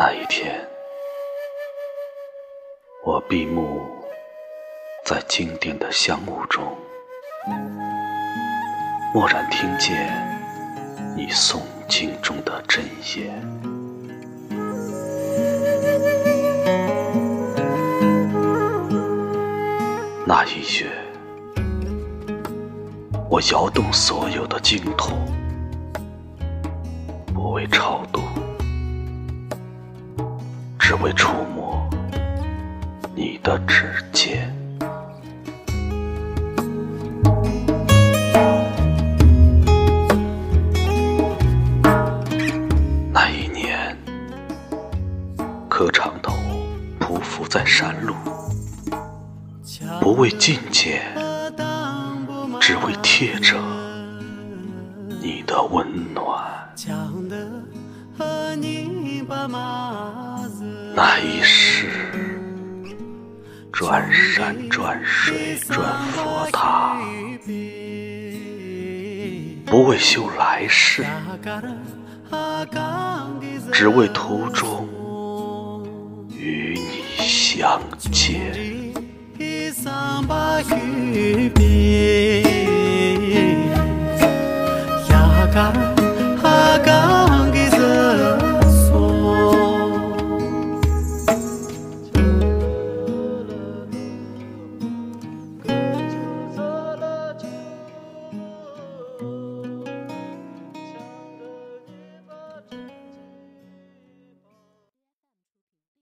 那一天，我闭目在经典的香雾中，蓦然听见你诵经中的真言。那一月，我摇动所有的经筒，不为超度。只为触摸你的指尖。那一年，磕长头匍匐在山路，不为觐见，只为贴着你的温暖。那一世，转山转水转佛塔，不为修来世，只为途中与你相见。